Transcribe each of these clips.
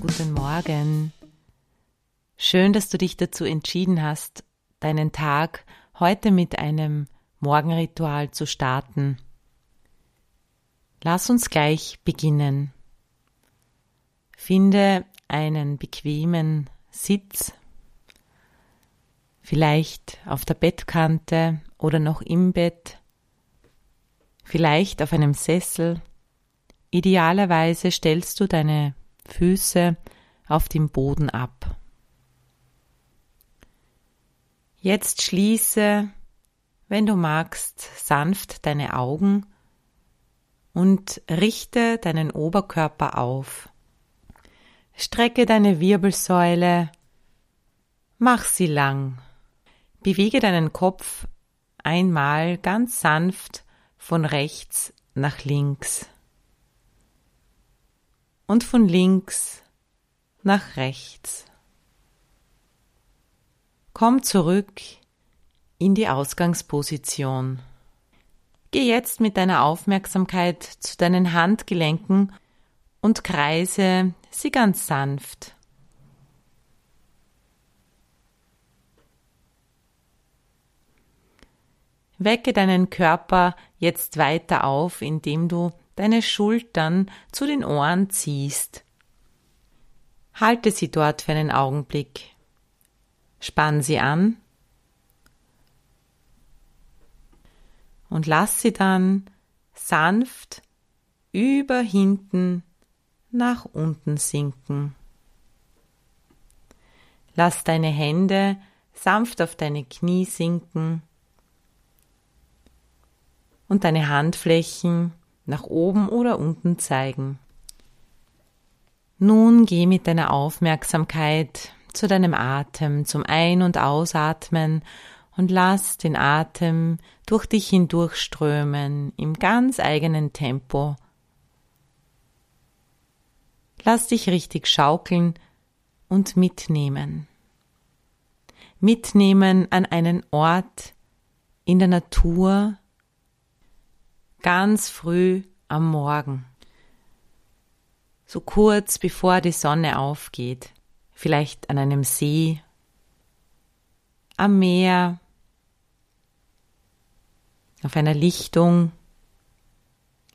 Guten Morgen. Schön, dass du dich dazu entschieden hast, deinen Tag heute mit einem Morgenritual zu starten. Lass uns gleich beginnen. Finde einen bequemen Sitz, vielleicht auf der Bettkante oder noch im Bett, vielleicht auf einem Sessel. Idealerweise stellst du deine Füße auf dem Boden ab. Jetzt schließe, wenn du magst, sanft deine Augen und richte deinen Oberkörper auf. Strecke deine Wirbelsäule, mach sie lang. Bewege deinen Kopf einmal ganz sanft von rechts nach links und von links nach rechts. Komm zurück in die Ausgangsposition. Geh jetzt mit deiner Aufmerksamkeit zu deinen Handgelenken und kreise sie ganz sanft. Wecke deinen Körper jetzt weiter auf, indem du deine Schultern zu den Ohren ziehst. Halte sie dort für einen Augenblick. Spann sie an und lass sie dann sanft über hinten nach unten sinken. Lass deine Hände sanft auf deine Knie sinken und deine Handflächen nach oben oder unten zeigen. Nun geh mit deiner Aufmerksamkeit zu deinem Atem, zum Ein- und Ausatmen und lass den Atem durch dich hindurchströmen im ganz eigenen Tempo Lass dich richtig schaukeln und mitnehmen. Mitnehmen an einen Ort in der Natur ganz früh am Morgen. So kurz bevor die Sonne aufgeht. Vielleicht an einem See, am Meer, auf einer Lichtung,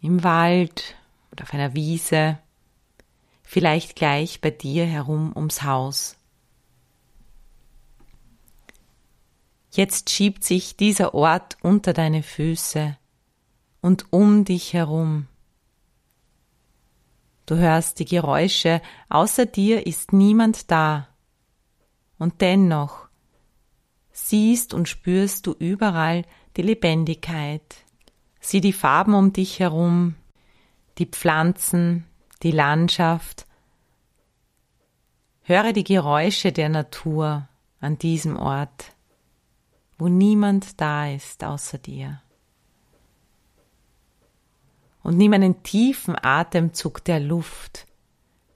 im Wald oder auf einer Wiese vielleicht gleich bei dir herum ums Haus. Jetzt schiebt sich dieser Ort unter deine Füße und um dich herum. Du hörst die Geräusche, außer dir ist niemand da. Und dennoch siehst und spürst du überall die Lebendigkeit. Sieh die Farben um dich herum, die Pflanzen, die Landschaft. Höre die Geräusche der Natur an diesem Ort, wo niemand da ist außer dir. Und nimm einen tiefen Atemzug der Luft,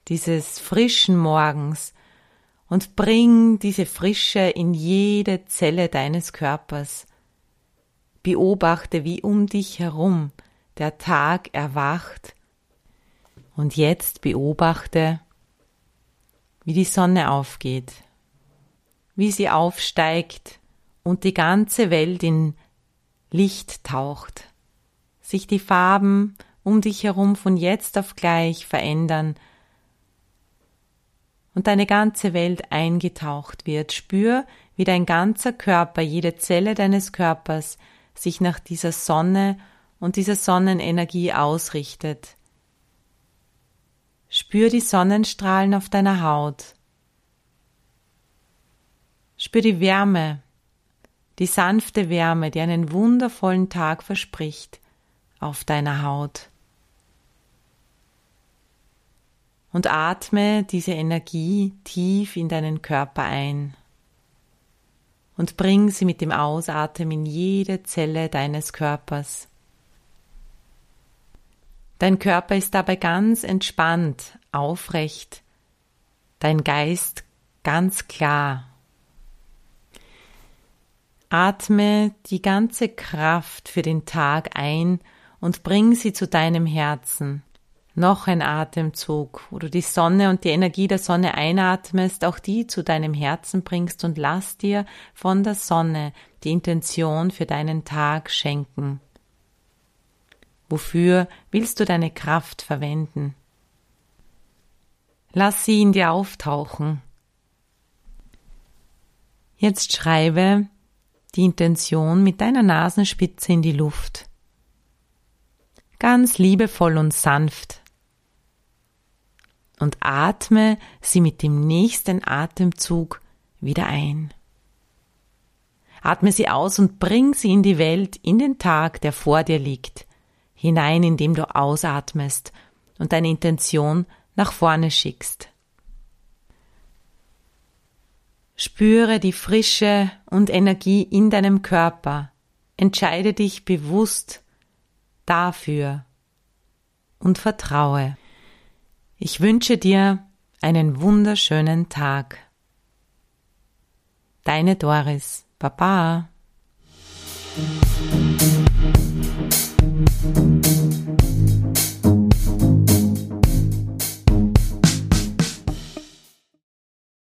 dieses frischen Morgens, und bring diese Frische in jede Zelle deines Körpers. Beobachte, wie um dich herum der Tag erwacht und jetzt beobachte, wie die Sonne aufgeht, wie sie aufsteigt und die ganze Welt in Licht taucht, sich die Farben um dich herum von jetzt auf gleich verändern und deine ganze Welt eingetaucht wird. Spür, wie dein ganzer Körper, jede Zelle deines Körpers sich nach dieser Sonne und dieser Sonnenenergie ausrichtet Spür die Sonnenstrahlen auf deiner Haut. Spür die Wärme, die sanfte Wärme, die einen wundervollen Tag verspricht auf deiner Haut. Und atme diese Energie tief in deinen Körper ein und bring sie mit dem Ausatmen in jede Zelle deines Körpers. Dein Körper ist dabei ganz entspannt, aufrecht, dein Geist ganz klar. Atme die ganze Kraft für den Tag ein und bring sie zu deinem Herzen. Noch ein Atemzug, wo du die Sonne und die Energie der Sonne einatmest, auch die zu deinem Herzen bringst und lass dir von der Sonne die Intention für deinen Tag schenken. Wofür willst du deine Kraft verwenden? Lass sie in dir auftauchen. Jetzt schreibe die Intention mit deiner Nasenspitze in die Luft. Ganz liebevoll und sanft. Und atme sie mit dem nächsten Atemzug wieder ein. Atme sie aus und bring sie in die Welt, in den Tag, der vor dir liegt, hinein, indem du ausatmest und deine Intention nach vorne schickst. Spüre die Frische und Energie in deinem Körper. Entscheide dich bewusst dafür und vertraue. Ich wünsche dir einen wunderschönen Tag. Deine Doris. Baba.